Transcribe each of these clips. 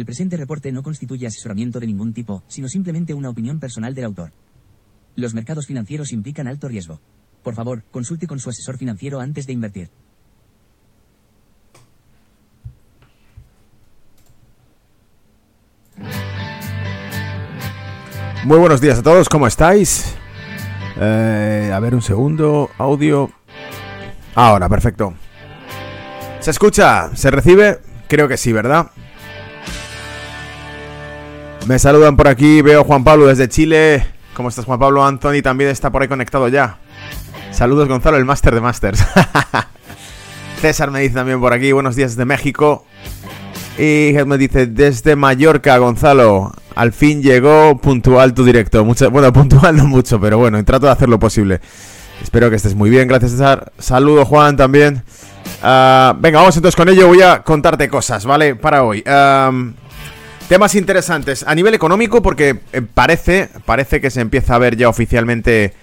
El presente reporte no constituye asesoramiento de ningún tipo, sino simplemente una opinión personal del autor. Los mercados financieros implican alto riesgo. Por favor, consulte con su asesor financiero antes de invertir. Muy buenos días a todos, ¿cómo estáis? Eh, a ver un segundo, audio. Ahora, perfecto. ¿Se escucha? ¿Se recibe? Creo que sí, ¿verdad? Me saludan por aquí, veo Juan Pablo desde Chile. ¿Cómo estás Juan Pablo? Anthony también está por ahí conectado ya. Saludos Gonzalo, el máster de Masters. César me dice también por aquí, buenos días desde México. Y me dice, desde Mallorca, Gonzalo, al fin llegó puntual tu directo. bueno, puntual no mucho, pero bueno, trato de hacer lo posible. Espero que estés muy bien, gracias César. Saludo Juan también. Ah, venga, vamos entonces con ello. Voy a contarte cosas, ¿vale? Para hoy. Temas interesantes a nivel económico porque eh, parece, parece que se empieza a ver ya oficialmente...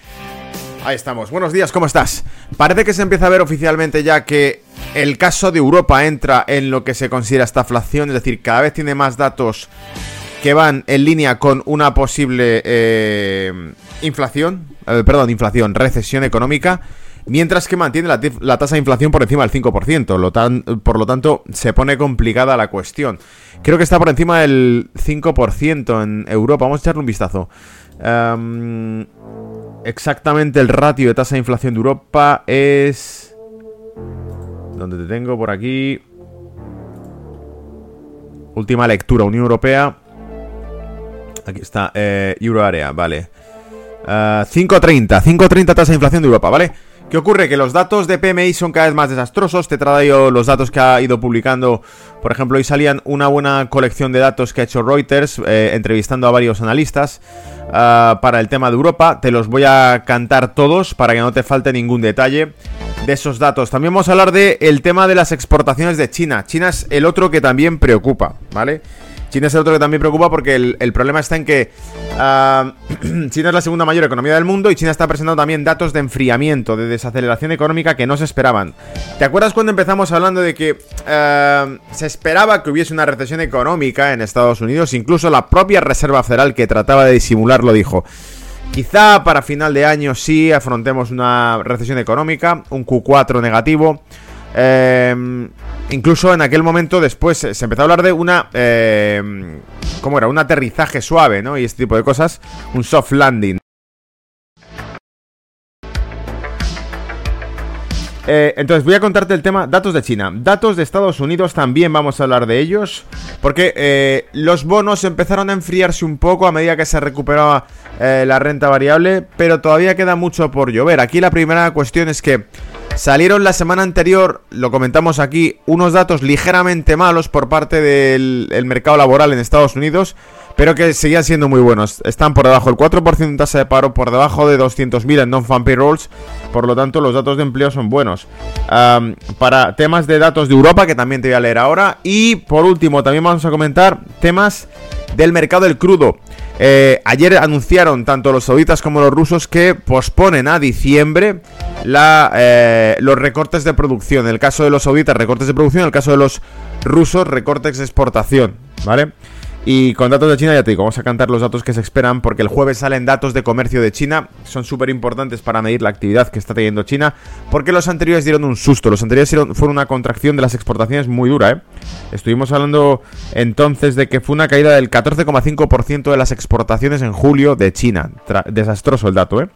Ahí estamos. Buenos días, ¿cómo estás? Parece que se empieza a ver oficialmente ya que el caso de Europa entra en lo que se considera estaflación, es decir, cada vez tiene más datos que van en línea con una posible eh, inflación, eh, perdón, inflación, recesión económica, mientras que mantiene la, tasa de inflación por encima del 5%, por lo tanto se pone complicada la cuestión. Creo que está por encima del 5% en Europa, vamos a echarle un vistazo. Em, exactamente el ratio de tasa de inflación de Europa es... ¿Dónde te tengo? Por aquí. Última lectura, Unión Europea. Aquí está, eh, Euroarea, vale. 5.30, uh, 5.30 tasa de inflación de Europa, ¿vale? ¿Qué ocurre? Que los datos de PMI son cada vez más desastrosos. Te he traído los datos que ha ido publicando. Por ejemplo, hoy salían una buena colección de datos que ha hecho Reuters, eh, entrevistando a varios analistas uh, para el tema de Europa. Te los voy a cantar todos para que no te falte ningún detalle de esos datos. También vamos a hablar del el tema de las exportaciones de China. China es el otro que también preocupa, ¿vale? China es el otro que también preocupa porque el, problema está en que ah, China es la segunda mayor economía del mundo y China está presentando también datos de enfriamiento, de desaceleración económica que no se esperaban. ¿Te acuerdas cuando empezamos hablando de que ah, se esperaba que hubiese una recesión económica en Estados Unidos? Incluso la propia Reserva Federal que trataba de disimularlo dijo. Quizá para final de año sí afrontemos una recesión económica, un Q4 negativo. Em, incluso en aquel momento después se empezó a hablar de una... Eh, ¿Cómo era? Un aterrizaje suave, ¿no? Y este tipo de cosas. Un soft landing. Eh, entonces voy a contarte el tema datos de China. Datos de Estados Unidos también vamos a hablar de ellos. Porque eh, los bonos empezaron a enfriarse un poco a medida que se recuperaba eh, la renta variable. Pero todavía queda mucho por llover. Aquí la primera cuestión es que salieron la semana anterior, lo comentamos aquí, unos datos ligeramente malos por parte del mercado laboral en Estados Unidos pero que seguían siendo muy buenos. Están por debajo del 4% de tasa de paro, por debajo de 200.000 en non-fan payrolls, por lo tanto los datos de empleo son buenos. para temas de datos de Europa, que también te voy a leer ahora, y por último también vamos a comentar temas del mercado del crudo. Eh, ayer anunciaron tanto los sauditas como los rusos que posponen a diciembre la, eh, los recortes de producción. En el caso de los sauditas, recortes de producción. En el caso de los rusos, recortes de exportación. ¿Vale? Y con datos de China, ya te digo, vamos a cantar los datos que se esperan porque el jueves salen datos de comercio de China. Son súper importantes para medir la actividad que está teniendo China. Porque los anteriores dieron un susto. Los anteriores fueron una contracción de las exportaciones muy dura, ¿eh? Estuvimos hablando entonces de que fue una caída del 14,5% de las exportaciones en julio de China. desastroso el dato, ¿eh?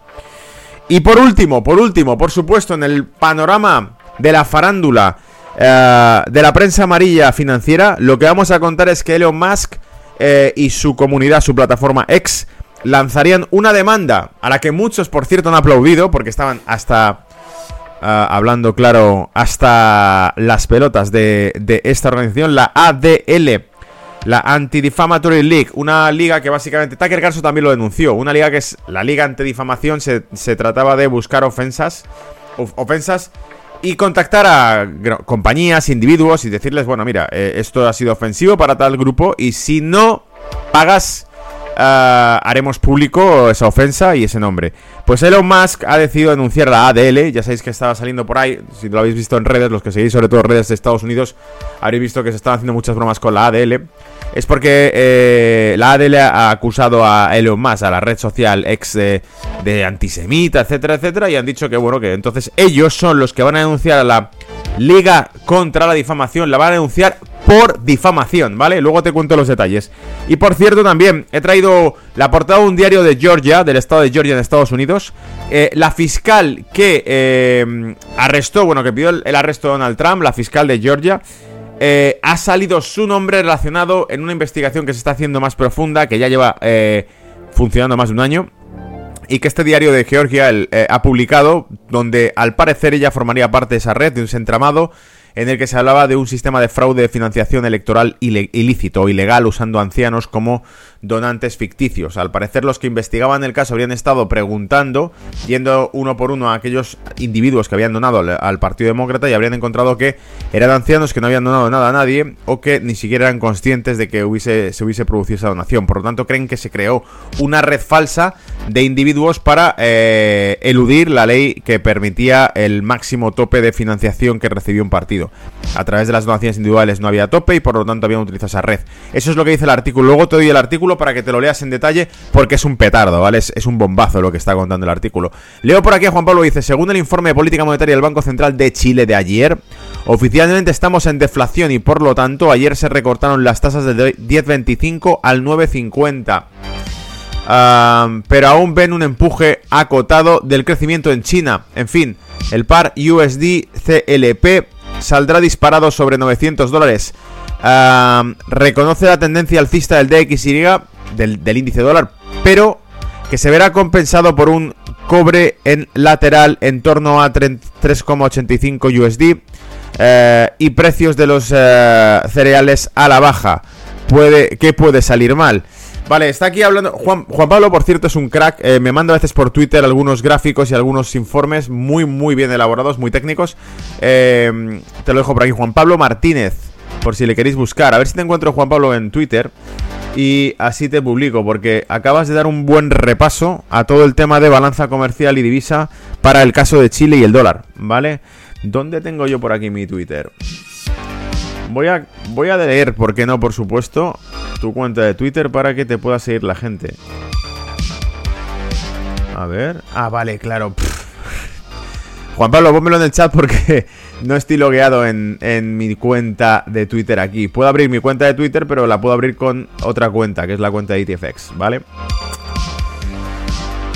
Y por último, por último, por supuesto, en el panorama de la farándula eh, de la prensa amarilla financiera, lo que vamos a contar es que Elon Musk eh, y su comunidad, su plataforma X, lanzarían una demanda a la que muchos, por cierto, han aplaudido porque estaban hasta... Ah, hablando claro, hasta las pelotas de, esta organización, la ADL, la Anti-Defamatory League, una liga que básicamente Tucker Carlson también lo denunció, una liga que es la liga antidifamación, se, se trataba de buscar ofensas, ofensas y contactar a compañías, individuos y decirles, bueno, mira, eh, esto ha sido ofensivo para tal grupo y si no pagas, ah, haremos público esa ofensa y ese nombre. Pues Elon Musk ha decidido anunciar la ADL, ya sabéis que estaba saliendo por ahí, si lo habéis visto en redes, los que seguís sobre todo redes de Estados Unidos, habréis visto que se están haciendo muchas bromas con la ADL. Es porque eh, la ADL ha acusado a Elon Musk, a la red social ex de, antisemita, etcétera, etcétera, y han dicho que, bueno, que entonces ellos son los que van a denunciar a la Liga contra la Difamación, la van a denunciar por difamación, ¿vale? Luego te cuento los detalles. Y por cierto, también he traído la portada de un diario de Georgia, del estado de Georgia en Estados Unidos. Eh, la fiscal que eh, arrestó, bueno, que pidió el, arresto de Donald Trump, la fiscal de Georgia, eh, ha salido su nombre relacionado en una investigación que se está haciendo más profunda, que ya lleva funcionando más de un año. Y que este diario de Georgia ha publicado, donde al parecer ella formaría parte de esa red, de un entramado en el que se hablaba de un sistema de fraude de financiación electoral ilícito o ilegal usando ancianos como donantes ficticios. Al parecer los que investigaban el caso habrían estado preguntando, yendo uno por uno a aquellos individuos que habían donado al, Partido Demócrata y habrían encontrado que eran ancianos que no habían donado nada a nadie o que ni siquiera eran conscientes de que hubiese, se hubiese producido esa donación. Por lo tanto creen que se creó una red falsa de individuos para eh, eludir la ley que permitía el máximo tope de financiación que recibió un partido. A través de las donaciones individuales no había tope y por lo tanto habían utilizado esa red. Eso es lo que dice el artículo. Luego te doy el artículo para que te lo leas en detalle porque es un petardo, ¿vale? Es, un bombazo lo que está contando el artículo. Leo por aquí a Juan Pablo dice, según el informe de política monetaria del Banco Central de Chile de ayer, oficialmente estamos en deflación y por lo tanto ayer se recortaron las tasas del 10.25 al 9.50. pero aún ven un empuje acotado del crecimiento en China. En fin, el par USD CLP saldrá disparado sobre 900 dólares reconoce la tendencia alcista del DXY, del, índice dólar, pero que se verá compensado por un cobre en lateral en torno a 3,85 USD eh, y precios de los eh, cereales a la baja. Puede, ¿Qué puede salir mal? Vale, está aquí hablando. Juan, Pablo, por cierto, es un crack. Eh, me manda a veces por Twitter algunos gráficos y algunos informes muy, muy bien elaborados, muy técnicos. te lo dejo por aquí, Juan Pablo Martínez por si le queréis buscar. A ver si te encuentro Juan Pablo en Twitter y así te publico, porque acabas de dar un buen repaso a todo el tema de balanza comercial y divisa para el caso de Chile y el dólar, ¿vale? ¿Dónde tengo yo por aquí mi Twitter? Voy a, voy a leer, ¿por qué no? Por supuesto, tu cuenta de Twitter para que te pueda seguir la gente. A ver. Ah, vale, claro. Juan Pablo, pónmelo en el chat porque no estoy logueado en, mi cuenta de Twitter aquí. Puedo abrir mi cuenta de Twitter, pero la puedo abrir con otra cuenta, que es la cuenta de ETFX, ¿vale?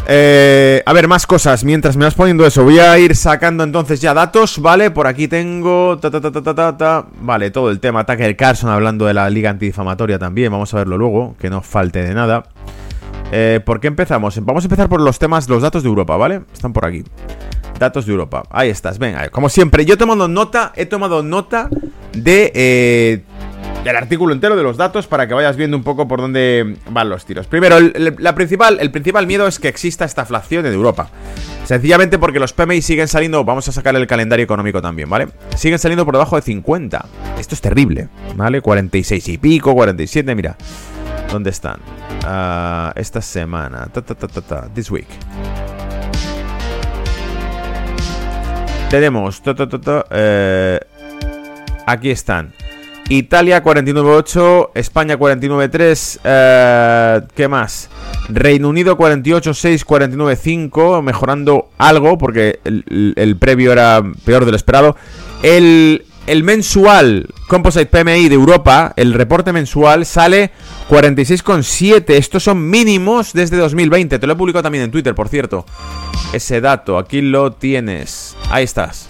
Eh, a ver, más cosas. Mientras me vas poniendo eso, voy a ir sacando entonces ya datos, ¿vale? Por aquí tengo. Ta, ta, ta, ta vale, todo el tema. Tucker Carson hablando de la liga antidifamatoria también. Vamos a verlo luego, que no falte de nada. Eh, ¿Por qué empezamos? Vamos a empezar por los temas, los datos de Europa, ¿vale? Están por aquí. Datos de Europa. Ahí estás, venga. Como siempre, yo he tomado nota, he tomado nota de... Eh, del artículo entero de los datos para que vayas viendo un poco por dónde van los tiros. Primero, el, la principal, el principal miedo es que exista esta inflación en Europa. Sencillamente porque los PMI siguen saliendo, vamos a sacar el calendario económico también, ¿vale? Siguen saliendo por debajo de 50. Esto es terrible, ¿vale? 46 y pico, 47, mira. ¿Dónde están? Uh, esta semana. This week. Tenemos. Eh, aquí están. Italia 49.8, España 49.3, eh, ¿qué más? Reino Unido 48.6, 49.5, mejorando algo porque el, previo era peor de lo esperado. El, el mensual Composite PMI de Europa, el reporte mensual, sale 46,7. Estos son mínimos desde 2020. Te lo he publicado también en Twitter, por cierto. Ese dato, aquí lo tienes. Ahí estás.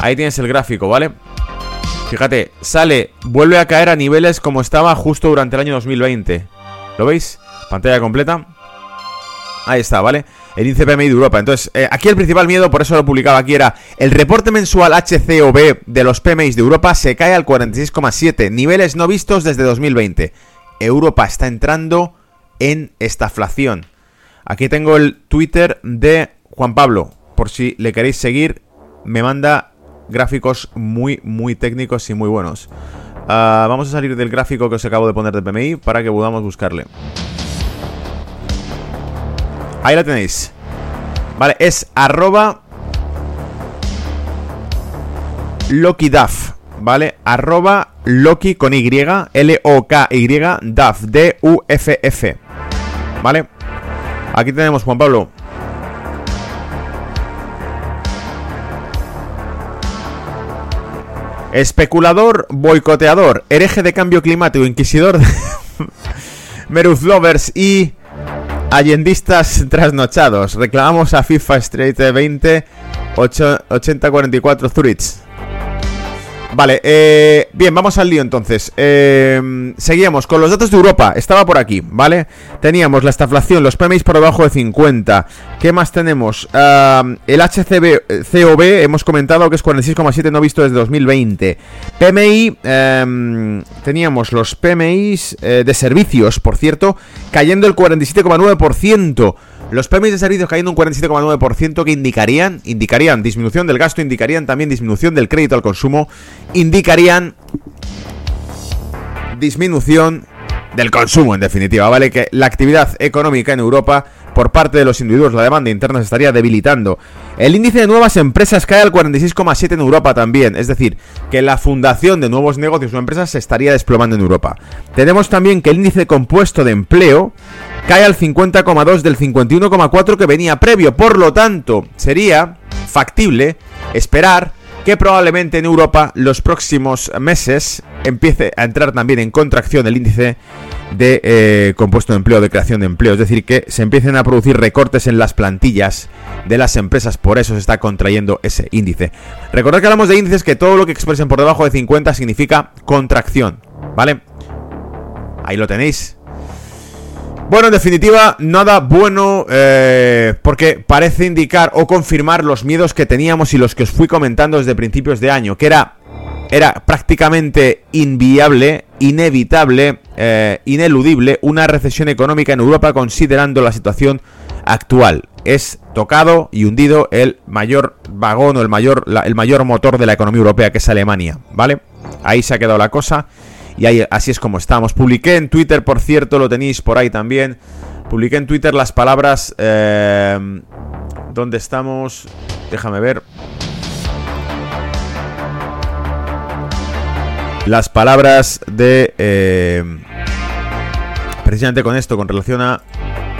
Ahí tienes el gráfico, ¿vale? Fíjate, sale, vuelve a caer a niveles como estaba justo durante el año 2020. ¿Lo veis? Pantalla completa. Ahí está, ¿vale? El índice PMI de Europa. Entonces, eh, aquí el principal miedo, por eso lo publicaba aquí, era el reporte mensual HCOB de los PMI de Europa se cae al 46,7, niveles no vistos desde 2020. Europa está entrando en estaflación. Aquí tengo el Twitter de Juan Pablo. Por si le queréis seguir, me manda gráficos muy, muy técnicos y muy buenos. Ah, vamos a salir del gráfico que os acabo de poner de PMI para que podamos buscarle. Ahí la tenéis. Vale, es arroba Loki ¿vale? Arroba Loki con Y, L-O-K-Y, DAF, D-U-F-F, ¿vale? Aquí tenemos, Juan Pablo. Especulador, boicoteador, hereje de cambio climático, inquisidor de Meruz Lovers y allendistas trasnochados. Reclamamos a FIFA Street 20 8044 Zurich. Vale, eh, bien, vamos al lío entonces. Eh, seguíamos con los datos de Europa. Estaba por aquí, ¿vale? Teníamos la estaflación, los PMIs por debajo de 50. ¿Qué más tenemos? el HCB, COB, hemos comentado que es 46,7, no visto desde 2020. PMI, em, teníamos los PMIs eh, de servicios, por cierto, cayendo el 47,9%. Los PMIs de servicios cayendo un 47,9% que indicarían, indicarían disminución del gasto, indicarían también disminución del crédito al consumo, indicarían disminución del consumo en definitiva, ¿vale? Que la actividad económica en Europa por parte de los individuos, la demanda interna se estaría debilitando. El índice de nuevas empresas cae al 46,7 en Europa también, es decir, que la fundación de nuevos negocios o empresas se estaría desplomando en Europa. Tenemos también que el índice compuesto de empleo cae al 50,2 del 51,4 que venía previo. Por lo tanto, sería factible esperar que probablemente en Europa los próximos meses empiece a entrar también en contracción el índice de eh, compuesto de empleo, de creación de empleo. Es decir, que se empiecen a producir recortes en las plantillas de las empresas, por eso se está contrayendo ese índice. Recordad que hablamos de índices que todo lo que expresen por debajo de 50 significa contracción, ¿vale? Ahí lo tenéis. Bueno, en definitiva, nada bueno eh, porque parece indicar o confirmar los miedos que teníamos y los que os fui comentando desde principios de año, que era, era prácticamente inviable, inevitable, eh, ineludible una recesión económica en Europa considerando la situación actual. Es tocado y hundido el mayor vagón o el mayor, el mayor motor de la economía europea, que es Alemania, ¿vale? Ahí se ha quedado la cosa. Y así es como estamos. Publiqué en Twitter, por cierto, lo tenéis por ahí también. Publiqué en Twitter las palabras... Eh, ¿Dónde estamos? Déjame ver. Las palabras de... Eh, precisamente con esto, con relación a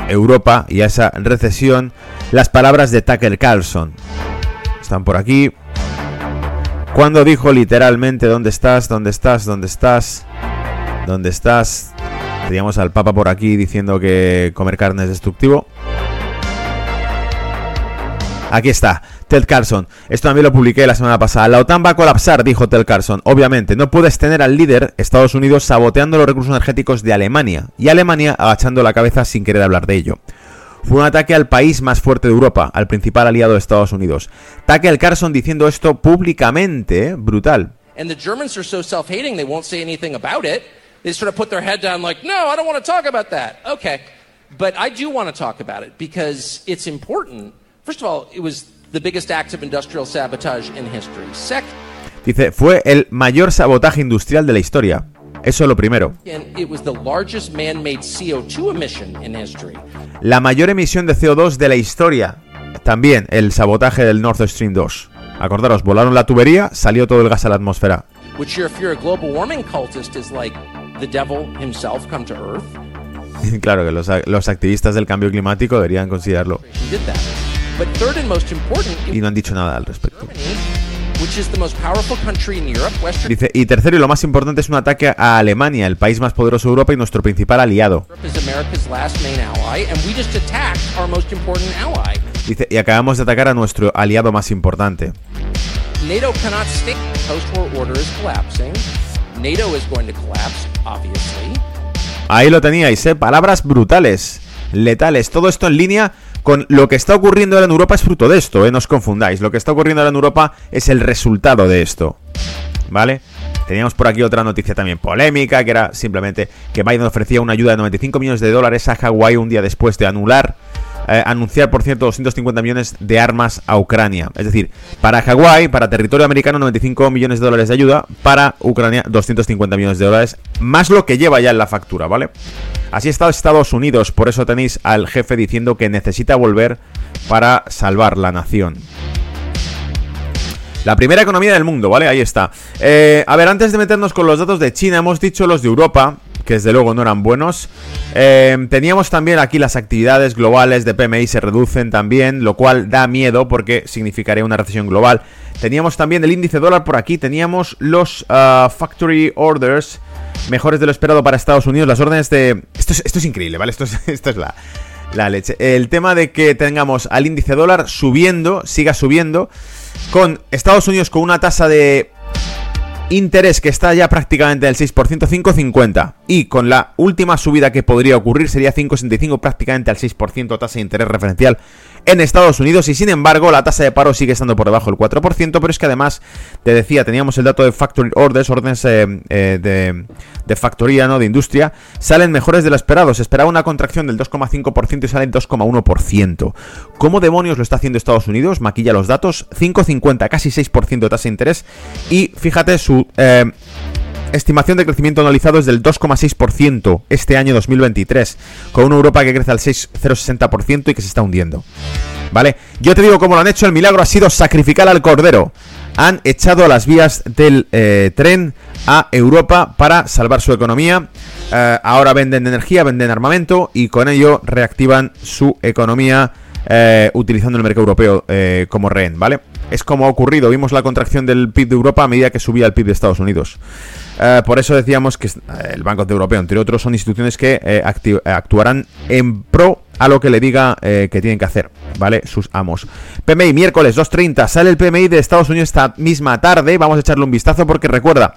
Europa y a esa recesión. Las palabras de Tucker Carlson. Están por aquí. Cuando dijo literalmente, ¿dónde estás? ¿Dónde estás? ¿Dónde estás? ¿Dónde estás? Teníamos al Papa por aquí diciendo que comer carne es destructivo. Aquí está, Ted Carson. Esto también lo publiqué la semana pasada. La OTAN va a colapsar, dijo Ted Carson. Obviamente, no puedes tener al líder, Estados Unidos, saboteando los recursos energéticos de Alemania y Alemania agachando la cabeza sin querer hablar de ello. Fue un ataque al país más fuerte de Europa, al principal aliado de Estados Unidos. Diciendo esto públicamente, ¿eh? brutal. And the Germans are so self-hating they won't say anything about it. They sort of put their head down like, "No, I don't want to talk about that." Okay. But I do want to talk about it because it's important. First of all, it was the biggest act of industrial sabotage in history. Second, Dice, fue el mayor sabotaje industrial de la historia. Eso es lo primero. La mayor emisión de CO2 de la historia. También el sabotaje del Nord Stream 2. Acordaros, volaron la tubería, salió todo el gas a la atmósfera. claro que los, los activistas del cambio climático deberían considerarlo. Y no han dicho nada al respecto. Dice, y tercero y lo más importante es un ataque a Alemania, el país más poderoso de Europa y nuestro principal aliado. Dice, y acabamos de atacar a nuestro aliado más importante. Ahí lo teníais, ¿eh? Palabras brutales, letales. Todo esto en línea con lo que está ocurriendo ahora en Europa es fruto de esto, ¿eh? no os confundáis. Lo que está ocurriendo ahora en Europa es el resultado de esto. ¿Vale? Teníamos por aquí otra noticia también polémica, que era simplemente que Biden ofrecía una ayuda de 95 millones de dólares a Hawái un día después de anular eh, anunciar, por cierto, 250 millones de armas a Ucrania. Es decir, para Hawái, para territorio americano, 95 millones de dólares de ayuda. Para Ucrania, 250 millones de dólares. Más lo que lleva ya en la factura, ¿vale? Así está Estados Unidos. Por eso tenéis al jefe diciendo que necesita volver para salvar la nación. La primera economía del mundo, ¿vale? Ahí está. Eh, a ver, antes de meternos con los datos de China, hemos dicho los de Europa, que desde luego no eran buenos. Eh, teníamos también aquí las actividades globales de PMI se reducen también, lo cual da miedo porque significaría una recesión global. Teníamos también el índice dólar por aquí, teníamos los ah, factory orders mejores de lo esperado para Estados Unidos, las órdenes de... Esto es, esto es increíble, ¿vale? Esto es, esto es la, la leche. El tema de que tengamos al índice dólar subiendo, siga subiendo, con Estados Unidos con una tasa de interés que está ya prácticamente del 6%, 5,50. Y con la última subida que podría ocurrir sería 5,65 prácticamente al 6% tasa de interés referencial en Estados Unidos y sin embargo la tasa de paro sigue estando por debajo del 4%, pero es que además, te decía, teníamos el dato de factory orders, órdenes eh, eh, de, de, factoría, ¿no? De industria, salen mejores de lo esperado. Se esperaba una contracción del 2,5% y sale el 2,1%. ¿Cómo demonios lo está haciendo Estados Unidos? Maquilla los datos, 5,50, casi 6% de tasa de interés y fíjate su... Eh, estimación de crecimiento anualizado es del 2,6% este año 2023, con una Europa que crece al 6,060% y que se está hundiendo. ¿Vale? Yo te digo cómo lo han hecho, el milagro ha sido sacrificar al cordero. Han echado a las vías del eh, tren a Europa para salvar su economía. Eh, ahora venden energía, venden armamento y con ello reactivan su economía eh, utilizando el mercado europeo como rehén, ¿vale? Es como ha ocurrido, vimos la contracción del PIB de Europa a medida que subía el PIB de Estados Unidos. Eh, por eso decíamos que eh, el Banco Europeo, entre otros, son instituciones que eh, actuarán en pro a lo que le diga que tienen que hacer, ¿vale? Sus amos. PMI, miércoles 2.30, sale el PMI de Estados Unidos esta misma tarde, vamos a echarle un vistazo porque recuerda,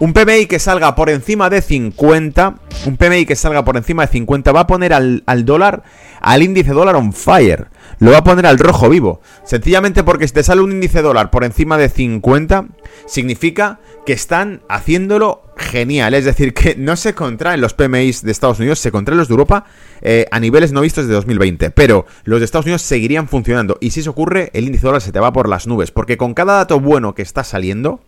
un PMI que salga por encima de 50, un PMI que salga por encima de 50 va a poner al, al dólar, al índice dólar on fire lo va a poner al rojo vivo. Sencillamente porque si te sale un índice dólar por encima de 50, significa que están haciéndolo genial. Es decir, que no se contraen los PMIs de Estados Unidos, se contraen los de Europa eh, a niveles no vistos desde 2020. Pero los de Estados Unidos seguirían funcionando. Y si eso ocurre, el índice dólar se te va por las nubes. Porque con cada dato bueno que está saliendo,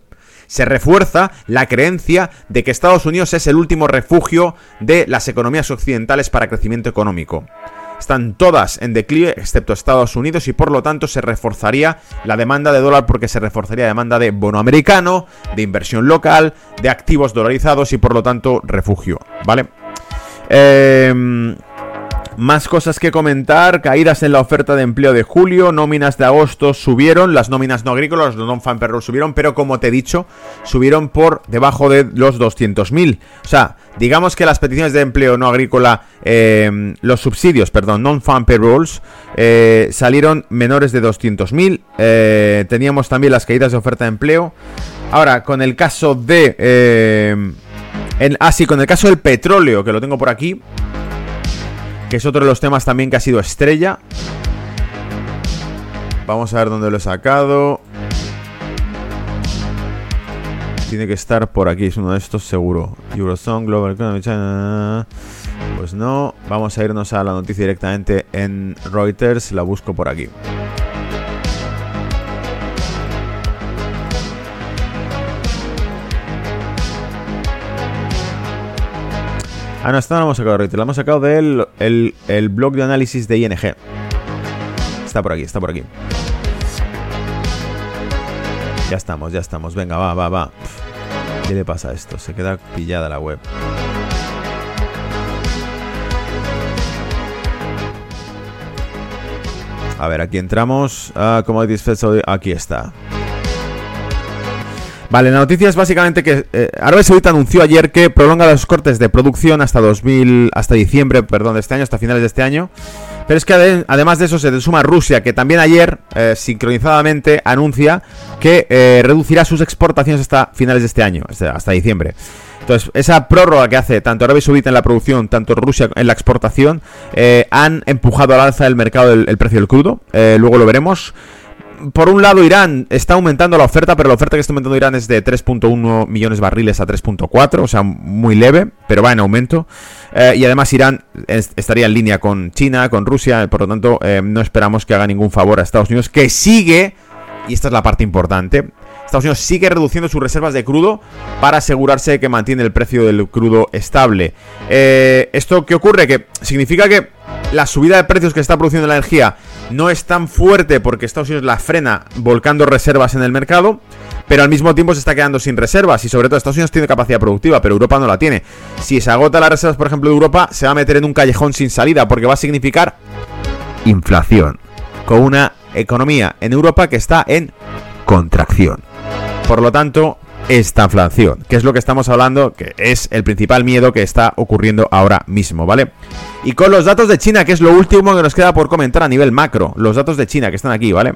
se refuerza la creencia de que Estados Unidos es el último refugio de las economías occidentales para crecimiento económico están todas en declive, excepto Estados Unidos, y por lo tanto se reforzaría la demanda de dólar porque se reforzaría la demanda de bono americano, de inversión local, de activos dolarizados y por lo tanto refugio, ¿vale? Eh, más cosas que comentar, caídas en la oferta de empleo de julio, nóminas de agosto subieron, las nóminas no agrícolas, los non-fan perros subieron, pero como te he dicho, subieron por debajo de los 200.000. O sea, digamos que las peticiones de empleo no agrícola, eh, los subsidios, perdón, non-fan payrolls, eh, salieron menores de 200.000. Eh, teníamos también las caídas de oferta de empleo. Ahora, con el caso de... En, ah, sí, con el caso del petróleo, que lo tengo por aquí que es otro de los temas también que ha sido estrella. Vamos a ver dónde lo he sacado. Tiene que estar por aquí, es uno de estos seguro. Eurozone, Global. Pues no, vamos a irnos a la noticia directamente en Reuters, la busco por aquí. Ah, no, esta no la hemos sacado de la hemos sacado del el, blog de análisis de ING. Está por aquí, está por aquí. Ya estamos, ya estamos. Venga, va, va, va. ¿Qué le pasa a esto? Se queda pillada la web. A ver, aquí entramos. Ah, Fed Aquí está. Vale, la noticia es básicamente que eh, Arabia Saudita anunció ayer que prolonga los cortes de producción hasta 2000, hasta diciembre, perdón, de este año, hasta finales de este año. Pero es que además de eso se suma Rusia, que también ayer, eh, sincronizadamente, anuncia que eh, reducirá sus exportaciones hasta finales de este año, hasta diciembre. Entonces, esa prórroga que hace tanto Arabia Saudita en la producción, tanto Rusia en la exportación, han empujado al alza del mercado el precio del crudo. luego lo veremos por un lado, Irán está aumentando la oferta, pero la oferta que está aumentando Irán es de 3.1 millones de barriles a 3.4, o sea, muy leve, pero va en aumento. Eh, y además Irán estaría en línea con China, con Rusia, por lo tanto, eh, no esperamos que haga ningún favor a Estados Unidos, que sigue, y esta es la parte importante, Estados Unidos sigue reduciendo sus reservas de crudo para asegurarse de que mantiene el precio del crudo estable. Eh, ¿Esto qué ocurre? Que significa que la subida de precios que está produciendo la energía no es tan fuerte porque Estados Unidos la frena volcando reservas en el mercado, pero al mismo tiempo se está quedando sin reservas y sobre todo Estados Unidos tiene capacidad productiva, pero Europa no la tiene. Si se agota las reservas, por ejemplo, de Europa, se va a meter en un callejón sin salida porque va a significar inflación, con una economía en Europa que está en contracción. Por lo tanto, esta inflación, que es lo que estamos hablando, que es el principal miedo que está ocurriendo ahora mismo, ¿vale? Y con los datos de China, que es lo último que nos queda por comentar a nivel macro, los datos de China que están aquí, ¿vale?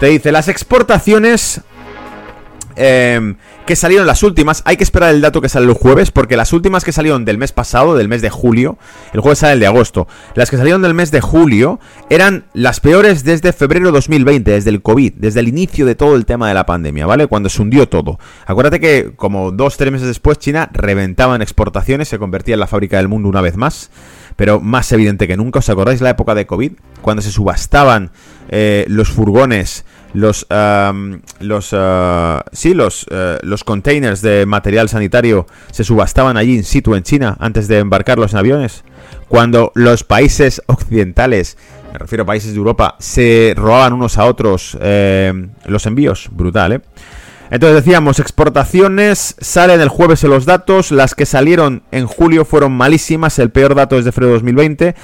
Te dice, las exportaciones eh, que salieron las últimas. Hay que esperar el dato que sale el jueves, porque las últimas que salieron del mes pasado, del mes de julio, el jueves sale el de agosto. Las que salieron del mes de julio eran las peores desde febrero 2020, desde el COVID, desde el inicio de todo el tema de la pandemia, ¿vale? Cuando se hundió todo. Acuérdate que como dos, tres meses después China reventaba en exportaciones, se convertía en la fábrica del mundo una vez más pero más evidente que nunca. ¿Os acordáis la época de COVID? Cuando se subastaban eh, los furgones los los uh, sí los uh, los containers de material sanitario se subastaban allí in situ en China antes de embarcarlos en aviones cuando los países occidentales me refiero a países de Europa se robaban unos a otros eh, los envíos brutal eh entonces decíamos, exportaciones, salen el jueves los datos, las que salieron en julio fueron malísimas, el peor dato es de febrero 2020.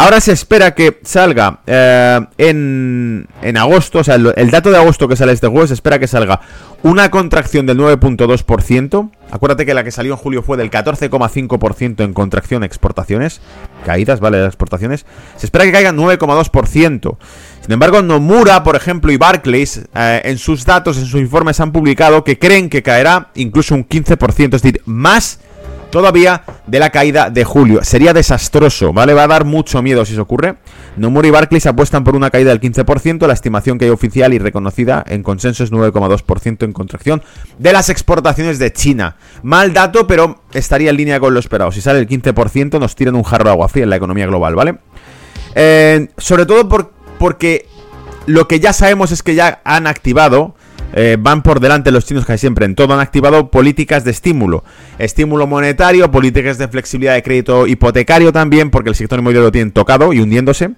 Ahora se espera que salga eh, en, en, agosto, o sea, el, dato de agosto que sale este jueves, se espera que salga una contracción del 9.2%. Acuérdate que la que salió en julio fue del 14,5% en contracción exportaciones. Caídas, ¿vale? Las exportaciones. Se espera que caigan 9,2%. Sin embargo, Nomura, por ejemplo, y Barclays, eh, en sus datos, en sus informes, han publicado que creen que caerá incluso un 15%, es decir, más todavía de la caída de julio. Sería desastroso, ¿vale? Va a dar mucho miedo si eso ocurre. Nomura y Barclays apuestan por una caída del 15%, la estimación que hay oficial y reconocida en consenso es 9,2% en contracción de las exportaciones de China. Mal dato, pero estaría en línea con lo esperado. Si sale el 15% nos tiran un jarro de agua fría en la economía global, ¿vale? Eh, sobre todo por, porque lo que ya sabemos es que ya han activado eh, van por delante los chinos que siempre en todo han activado políticas de estímulo. Estímulo monetario, políticas de flexibilidad de crédito hipotecario también, porque el sector inmobiliario lo tienen tocado y hundiéndose.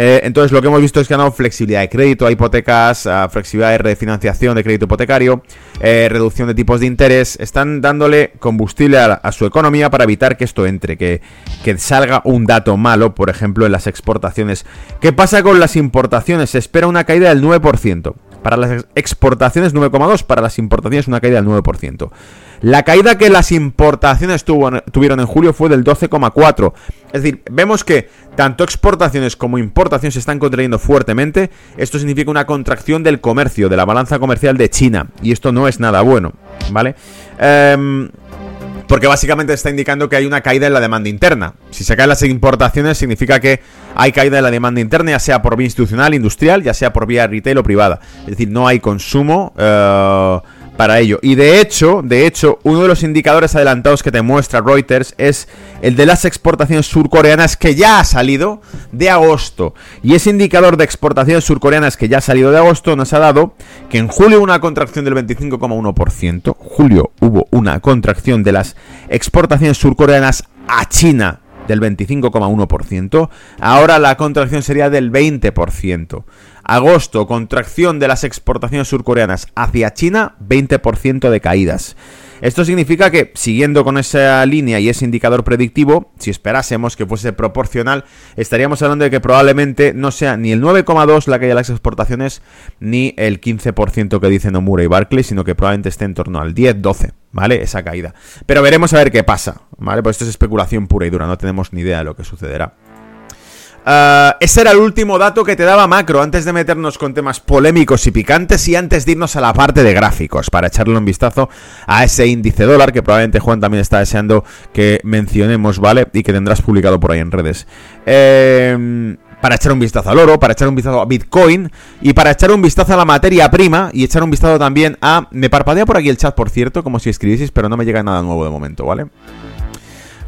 Eh, entonces lo que hemos visto es que han dado flexibilidad de crédito a hipotecas, flexibilidad de refinanciación de crédito hipotecario, eh, reducción de tipos de interés. Están dándole combustible a, a, su economía para evitar que esto entre, que, que salga un dato malo, por ejemplo, en las exportaciones. ¿Qué pasa con las importaciones? Se espera una caída del 9%. Para las exportaciones 9,2, para las importaciones una caída del 9%. La caída que las importaciones tuvieron en julio fue del 12,4. Es decir, vemos que tanto exportaciones como importaciones se están contrayendo fuertemente. Esto significa una contracción del comercio, de la balanza comercial de China. Y esto no es nada bueno, ¿vale? Eh, porque básicamente está indicando que hay una caída en la demanda interna. Si se caen las importaciones significa que hay caída en la demanda interna, ya sea por vía institucional, industrial, ya sea por vía retail o privada. Es decir, no hay consumo. Uh, para ello. Y de hecho, de hecho, uno de los indicadores adelantados que te muestra Reuters es el de las exportaciones surcoreanas que ya ha salido de agosto. Y ese indicador de exportaciones surcoreanas que ya ha salido de agosto nos ha dado que en julio una contracción del 25,1%. Julio hubo una contracción de las exportaciones surcoreanas a China del 25,1%. Ahora la contracción sería del 20%. Agosto, contracción de las exportaciones surcoreanas hacia China, 20% de caídas. Esto significa que, siguiendo con esa línea y ese indicador predictivo, si esperásemos que fuese proporcional, estaríamos hablando de que probablemente no sea ni el 9,2 la caída de las exportaciones, ni el 15% que dicen Nomura y Barclays, sino que probablemente esté en torno al 10-12, ¿vale? Esa caída. Pero veremos a ver qué pasa, ¿vale? Pues esto es especulación pura y dura, no tenemos ni idea de lo que sucederá. Uh, ese era el último dato que te daba macro antes de meternos con temas polémicos y picantes y antes de irnos a la parte de gráficos para echarle un vistazo a ese índice dólar que probablemente Juan también está deseando que mencionemos, ¿vale? Y que tendrás publicado por ahí en redes. Eh, para echar un vistazo al oro, para echar un vistazo a Bitcoin y para echar un vistazo a la materia prima y echar un vistazo también a... Me parpadea por aquí el chat, por cierto, como si escribieseis, pero no me llega nada nuevo de momento, ¿vale?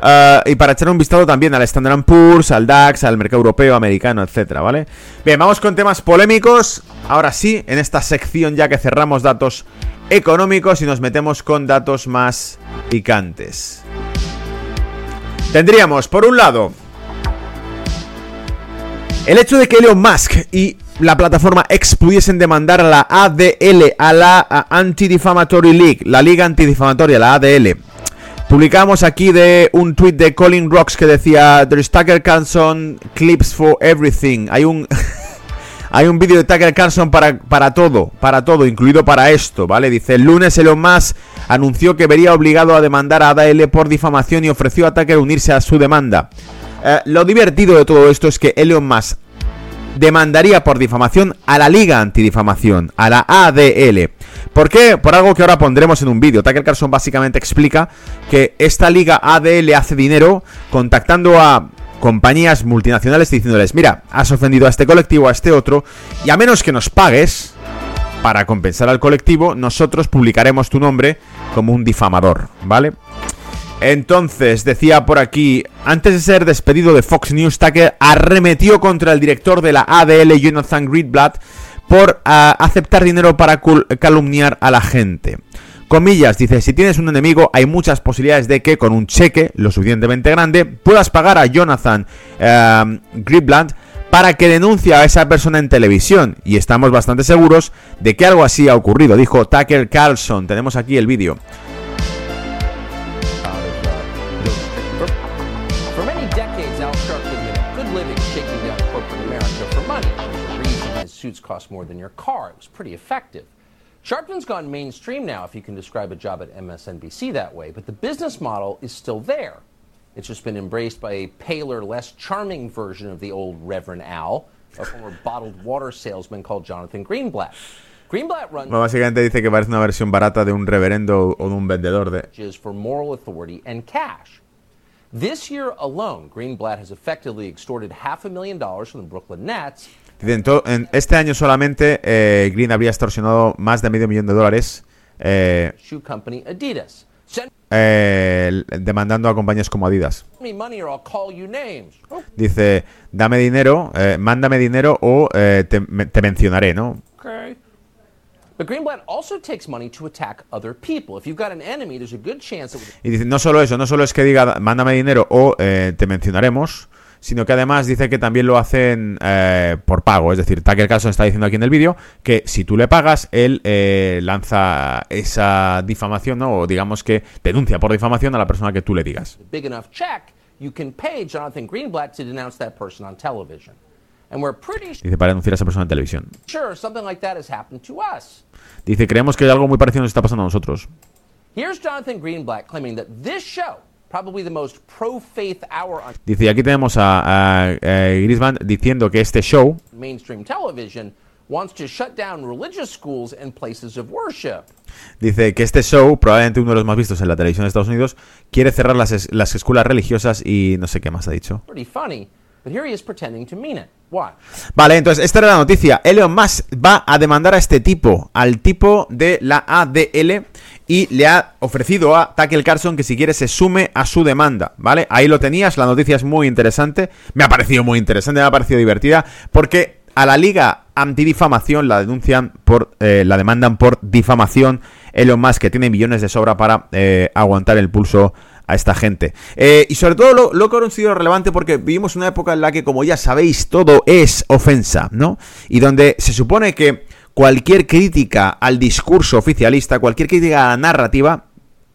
Uh, y para echar un vistazo también al Standard Poor's, al DAX, al mercado europeo, americano, etcétera, ¿vale? Bien, vamos con temas polémicos. Ahora sí, en esta sección ya que cerramos datos económicos y nos metemos con datos más picantes. Tendríamos, por un lado, El hecho de que Elon Musk y la plataforma X pudiesen demandar a la ADL, a la Anti-Defamatory League, la Liga Antidifamatoria, la ADL. Publicamos aquí de un tweet de Colin Rocks que decía There's Tucker Carlson clips for everything. Hay un hay un vídeo de Tucker Carlson para, para todo, para todo, incluido para esto, ¿vale? Dice, el lunes Elon Musk anunció que vería obligado a demandar a ADL por difamación y ofreció a Tucker unirse a su demanda. Eh, lo divertido de todo esto es que Elon Musk demandaría por difamación a la Liga Antidifamación, a la ADL. ¿Por qué? Por algo que ahora pondremos en un vídeo. Tucker Carlson básicamente explica que esta Liga ADL hace dinero contactando a compañías multinacionales diciéndoles, mira, has ofendido a este colectivo, a este otro, y a menos que nos pagues para compensar al colectivo, nosotros publicaremos tu nombre como un difamador, ¿vale? Entonces, decía por aquí, antes de ser despedido de Fox News, Tucker arremetió contra el director de la ADL, Jonathan Greenblatt, por ah, aceptar dinero para calumniar a la gente. Comillas, dice, si tienes un enemigo hay muchas posibilidades de que con un cheque lo suficientemente grande puedas pagar a Jonathan uh, para que denuncie a esa persona en televisión. Y estamos bastante seguros de que algo así ha ocurrido, dijo Tucker Carlson. Tenemos aquí el vídeo. Suits cost more than your car. It was pretty effective. Sharpton's gone mainstream now, if you can describe a job at MSNBC that way, but the business model is still there. It's just been embraced by a paler, less charming version of the old Reverend Al, a former bottled water salesman called Jonathan Greenblatt. Greenblatt runs bueno, básicamente dice que parece una versión barata de un reverendo o de un vendedor de for moral authority and cash. This year alone, Greenblatt has effectively extorted half a million dollars from the Brooklyn Nets en, este año solamente eh, Green habría extorsionado más de medio millón de dólares eh, eh, demandando a compañías como Adidas. Dice, dame dinero, mándame dinero o te, mencionaré, ¿no? Y dice, no solo eso, no solo es que diga, mándame dinero o te mencionaremos, sino que además dice que también lo hacen eh, por pago. Es decir, Tucker Carlson está diciendo aquí en el vídeo que si tú le pagas, él eh, lanza esa difamación, ¿no? o digamos que denuncia por difamación a la persona que tú le digas. Dice para denunciar a esa persona en televisión. Dice, creemos que algo muy parecido nos está pasando a nosotros. Here's Jonathan Greenblatt claiming that this show Dice, y aquí tenemos a, a, Griezmann diciendo que este show Dice que este show, probablemente uno de los más vistos en la televisión de Estados Unidos, quiere cerrar las, las escuelas religiosas y no sé qué más ha dicho. Vale, entonces esta era la noticia. Elon Musk va a demandar a este tipo, al tipo de la ADL, y le ha ofrecido a Tucker Carlson que si quiere se sume a su demanda, ¿vale? Ahí lo tenías, la noticia es muy interesante, me ha parecido muy interesante, me ha parecido divertida, porque a la liga antidifamación la denuncian por, eh, la demandan por difamación, Elon Musk que tiene millones de sobra para eh, aguantar el pulso a esta gente. Eh, y sobre todo lo, lo que sido relevante porque vivimos una época en la que, como ya sabéis, todo es ofensa, ¿no? Y donde se supone que cualquier crítica al discurso oficialista, cualquier crítica a la narrativa,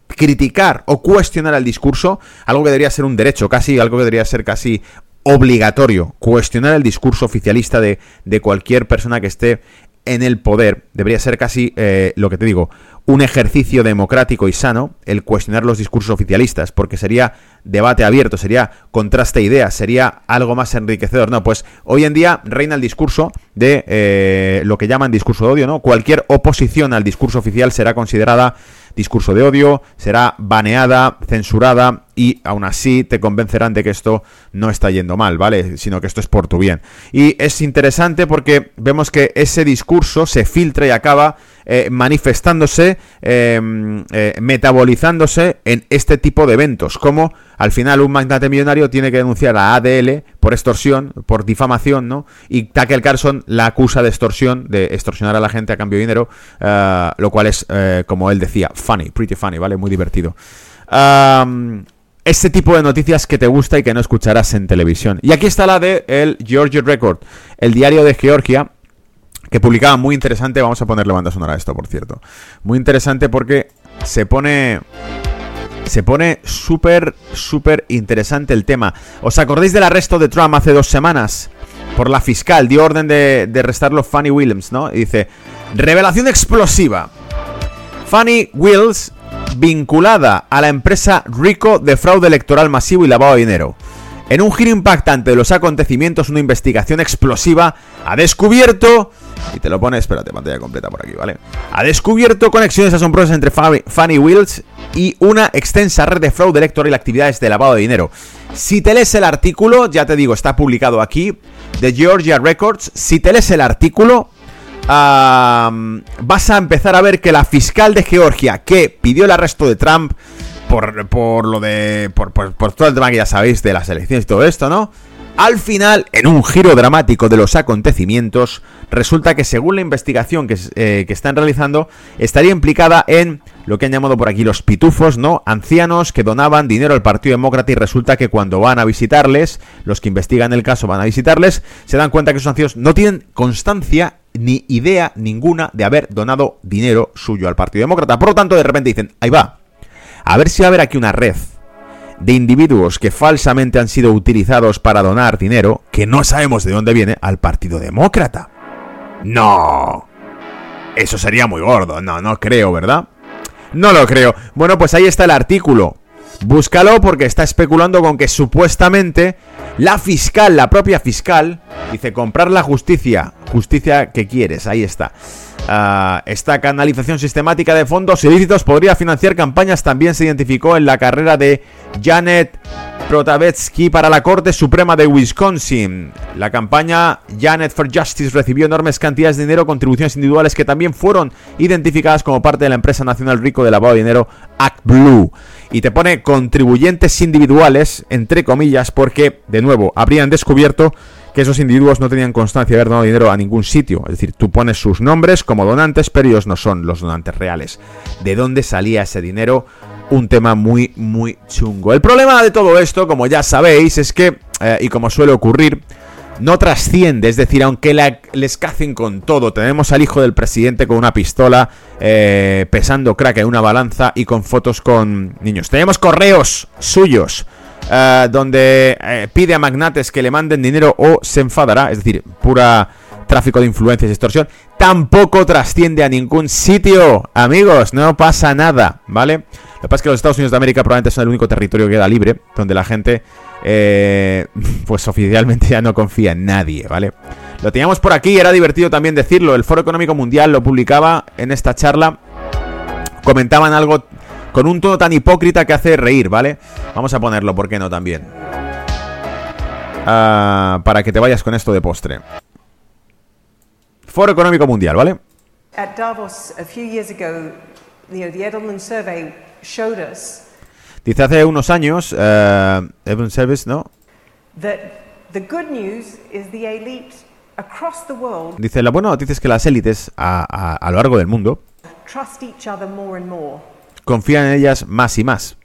criticar o cuestionar el discurso, algo que debería ser un derecho casi, algo que debería ser casi obligatorio, cuestionar el discurso oficialista de, de cualquier persona que esté en el poder, debería ser casi eh, lo que te digo, un ejercicio democrático y sano el cuestionar los discursos oficialistas, porque sería debate abierto, sería contraste de ideas, sería algo más enriquecedor. No, pues hoy en día reina el discurso de eh, lo que llaman discurso de odio, ¿no? Cualquier oposición al discurso oficial será considerada discurso de odio, será baneada, censurada y aún así te convencerán de que esto no está yendo mal, ¿vale? Sino que esto es por tu bien. Y es interesante porque vemos que ese discurso se filtra y acaba eh, manifestándose, em, eh, metabolizándose en este tipo de eventos, como al final un magnate millonario tiene que denunciar a ADL por extorsión, por difamación, ¿no? Y Tucker Carlson la acusa de extorsión, de extorsionar a la gente a cambio de dinero, eh, lo cual es, como él decía, funny, pretty funny, ¿vale? Muy divertido. Este tipo de noticias que te gusta y que no escucharás en televisión. Y aquí está la de el Georgia Record, el diario de Georgia, que publicaba muy interesante. Vamos a ponerle banda sonora a esto, por cierto. Muy interesante porque se pone. Se pone súper, súper interesante el tema. ¿Os acordáis del arresto de Trump hace dos semanas? Por la fiscal, dio orden de, arrestarlo Fanny Williams, ¿no? Y dice, revelación explosiva. Fanny Wills vinculada a la empresa Rico de fraude electoral masivo y lavado de dinero. En un giro impactante de los acontecimientos, una investigación explosiva ha descubierto... Y te lo pone, espérate, pantalla completa por aquí, ¿vale? Ha descubierto conexiones asombrosas entre Fanny Wills y una extensa red de fraude electoral y actividades de lavado de dinero. Si te lees el artículo, ya te digo, está publicado aquí, de Georgia Records, si te lees el artículo, vas a empezar a ver que la fiscal de Georgia que pidió el arresto de Trump por, por lo de. Por, todo el tema que ya sabéis de las elecciones y todo esto, ¿no? Al final, en un giro dramático de los acontecimientos, resulta que según la investigación que, eh, que, están realizando, estaría implicada en lo que han llamado por aquí los pitufos, ¿no? Ancianos que donaban dinero al Partido Demócrata y resulta que cuando van a visitarles, los que investigan el caso van a visitarles, se dan cuenta que esos ancianos no tienen constancia ni idea ninguna de haber donado dinero suyo al Partido Demócrata. Por lo tanto, de repente dicen, ahí va, a ver si va a haber aquí una red de individuos que falsamente han sido utilizados para donar dinero, que no sabemos de dónde viene, al Partido Demócrata. No. Eso sería muy gordo. No, no creo, ¿verdad? No lo creo. Bueno, pues ahí está el artículo. Búscalo porque está especulando con que supuestamente la fiscal, la propia fiscal, dice comprar la justicia. Justicia que quieres, ahí está. Ah, esta canalización sistemática de fondos ilícitos podría financiar campañas. También se identificó en la carrera de Janet Protavetsky para la Corte Suprema de Wisconsin. La campaña Janet for Justice recibió enormes cantidades de dinero, contribuciones individuales que también fueron identificadas como parte de la empresa nacional rico de lavado de dinero ActBlue y te pone contribuyentes individuales, entre comillas, porque, de nuevo, habrían descubierto que esos individuos no tenían constancia de haber donado dinero a ningún sitio. Es decir, tú pones sus nombres como donantes, pero ellos no son los donantes reales. ¿De dónde salía ese dinero? Un tema muy, muy chungo. El problema de todo esto, como ya sabéis, es que, eh, y como suele ocurrir, no trasciende, es decir, aunque les cacen con todo, tenemos al hijo del presidente con una pistola eh, pesando crack en una balanza y con fotos con niños. Tenemos correos suyos eh, donde eh, pide a magnates que le manden dinero o se enfadará, es decir, pura tráfico de influencias y extorsión, tampoco trasciende a ningún sitio, amigos, no pasa nada, ¿vale? Lo que pasa es que los Estados Unidos de América probablemente son el único territorio que queda libre, donde la gente eh, pues oficialmente ya no confía en nadie, ¿vale? Lo teníamos por aquí, era divertido también decirlo, el Foro Económico Mundial lo publicaba en esta charla, comentaban algo con un tono tan hipócrita que hace reír, ¿vale? Vamos a ponerlo, ¿por qué no también? Ah, para que te vayas con esto de postre. Foro Económico Mundial, ¿vale? At Davos a few years ago, you know, the Edelman survey showed us Dice hace unos años, uh, Evan Service, ¿no? Dice, la buena noticia es que las élites a, a, a lo largo del mundo confían en ellas más y más.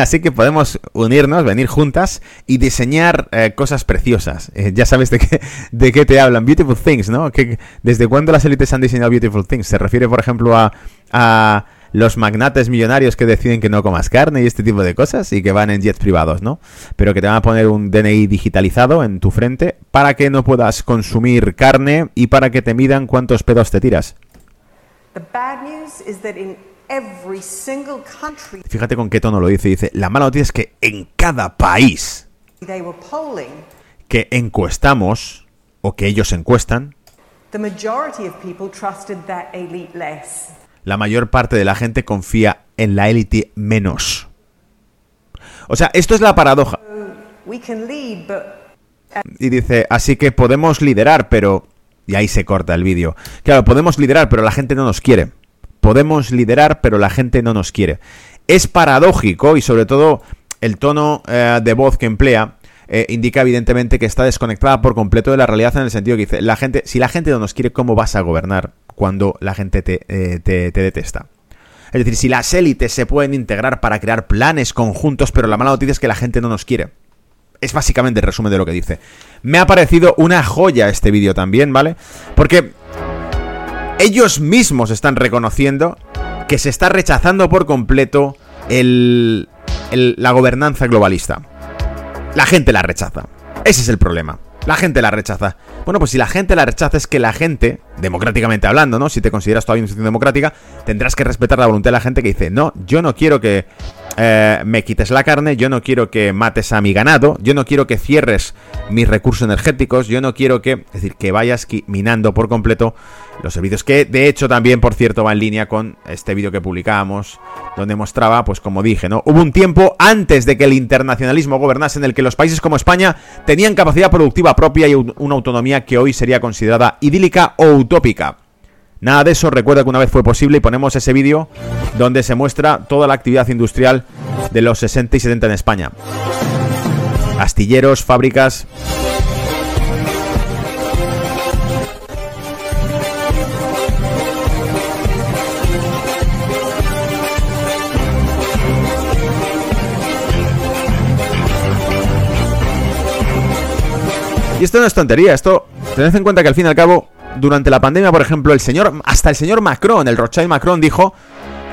Así que podemos unirnos, venir juntas y diseñar eh, cosas preciosas. Eh, ya sabes de qué, de qué te hablan. Beautiful things, ¿no? ¿Desde cuándo las élites han diseñado beautiful things? Se refiere, por ejemplo, a, a los magnates millonarios que deciden que no comas carne y este tipo de cosas y que van en jets privados, ¿no? Pero que te van a poner un DNI digitalizado en tu frente para que no puedas consumir carne y para que te midan cuántos pedos te tiras. Fíjate con qué tono lo dice. Dice, la mala noticia es que en cada país que encuestamos o que ellos encuestan, la mayor parte de la gente confía en la élite menos. O sea, esto es la paradoja. Y dice, así que podemos liderar, pero y ahí se corta el vídeo. Claro, podemos liderar, pero la gente no nos quiere. Podemos liderar, pero la gente no nos quiere. Es paradójico y sobre todo el tono eh, de voz que emplea eh, indica evidentemente que está desconectada por completo de la realidad en el sentido que dice, la gente, si la gente no nos quiere, ¿cómo vas a gobernar cuando la gente te, eh, te detesta? Es decir, si las élites se pueden integrar para crear planes conjuntos, pero la mala noticia es que la gente no nos quiere. Es básicamente el resumen de lo que dice. Me ha parecido una joya este vídeo también, ¿vale? Porque ellos mismos están reconociendo que se está rechazando por completo el, la gobernanza globalista. La gente la rechaza. Ese es el problema. La gente la rechaza. Bueno, pues si la gente la rechaza es que la gente, democráticamente hablando, ¿no? Si te consideras todavía una institución democrática, tendrás que respetar la voluntad de la gente que dice, no, yo no quiero que eh, me quites la carne, yo no quiero que mates a mi ganado, yo no quiero que cierres mis recursos energéticos, yo no quiero que, es decir, que vayas minando por completo los servicios. Que de hecho también, por cierto, va en línea con este vídeo que publicábamos, donde mostraba, pues como dije, ¿no? Hubo un tiempo antes de que el internacionalismo gobernase en el que los países como España tenían capacidad productiva propia y una autonomía que hoy sería considerada idílica o utópica. Nada de eso, recuerda que una vez fue posible y ponemos ese vídeo donde se muestra toda la actividad industrial de los 60 y 70 en España. Astilleros, fábricas, Y esto no es tontería, esto, tened en cuenta que al fin y al cabo, durante la pandemia, por ejemplo, el señor, hasta el señor Macron, el Rothschild Macron, dijo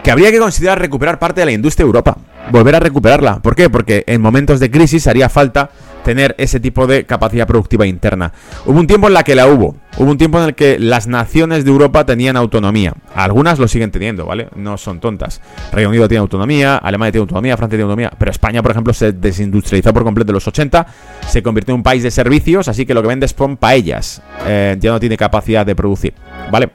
que habría que considerar recuperar parte de la industria Europa, volver a recuperarla. ¿Por qué? Porque en momentos de crisis haría falta tener ese tipo de capacidad productiva interna. Hubo un tiempo en la que la hubo, hubo un tiempo en el que las naciones de Europa tenían autonomía. Algunas lo siguen teniendo, ¿vale? No son tontas. Reino Unido tiene autonomía, Alemania tiene autonomía, Francia tiene autonomía, pero España, por ejemplo, se desindustrializó por completo en los 80, se convirtió en un país de servicios, así que lo que vende son paellas. Eh, ya no tiene capacidad de producir, ¿vale?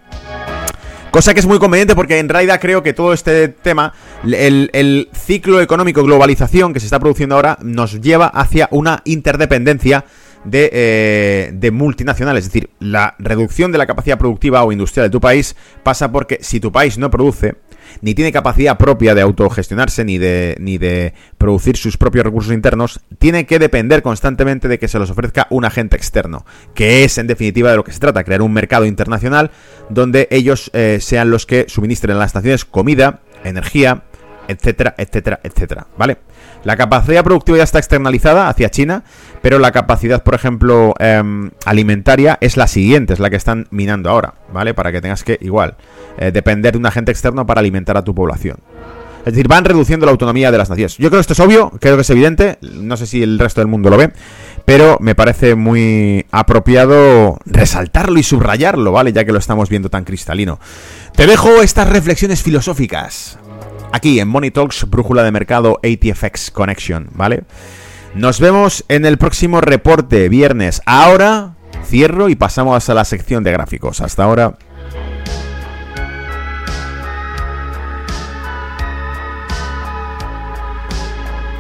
Cosa que es muy conveniente porque en realidad creo que todo este tema, el, ciclo económico globalización que se está produciendo ahora, nos lleva hacia una interdependencia de, eh, de, multinacionales. Es decir, la reducción de la capacidad productiva o industrial de tu país pasa porque si tu país no produce, ni tiene capacidad propia de autogestionarse ni de, ni de producir sus propios recursos internos, tiene que depender constantemente de que se los ofrezca un agente externo, que es en definitiva de lo que se trata, crear un mercado internacional donde ellos eh, sean los que suministren a las naciones comida, energía, etcétera, etcétera, etcétera, ¿vale? La capacidad productiva ya está externalizada hacia China, pero la capacidad, por ejemplo, em, alimentaria es la siguiente, es la que están minando ahora, ¿vale? Para que tengas que, igual, eh, depender de un agente externo para alimentar a tu población. Es decir, van reduciendo la autonomía de las naciones. Yo creo que esto es obvio, creo que es evidente, no sé si el resto del mundo lo ve, pero me parece muy apropiado resaltarlo y subrayarlo, ¿vale? Ya que lo estamos viendo tan cristalino. Te dejo estas reflexiones filosóficas aquí en Money Talks, brújula de mercado ATFX Connection, ¿vale? Nos vemos en el próximo reporte, viernes. Ahora cierro y pasamos a la sección de gráficos. Hasta ahora.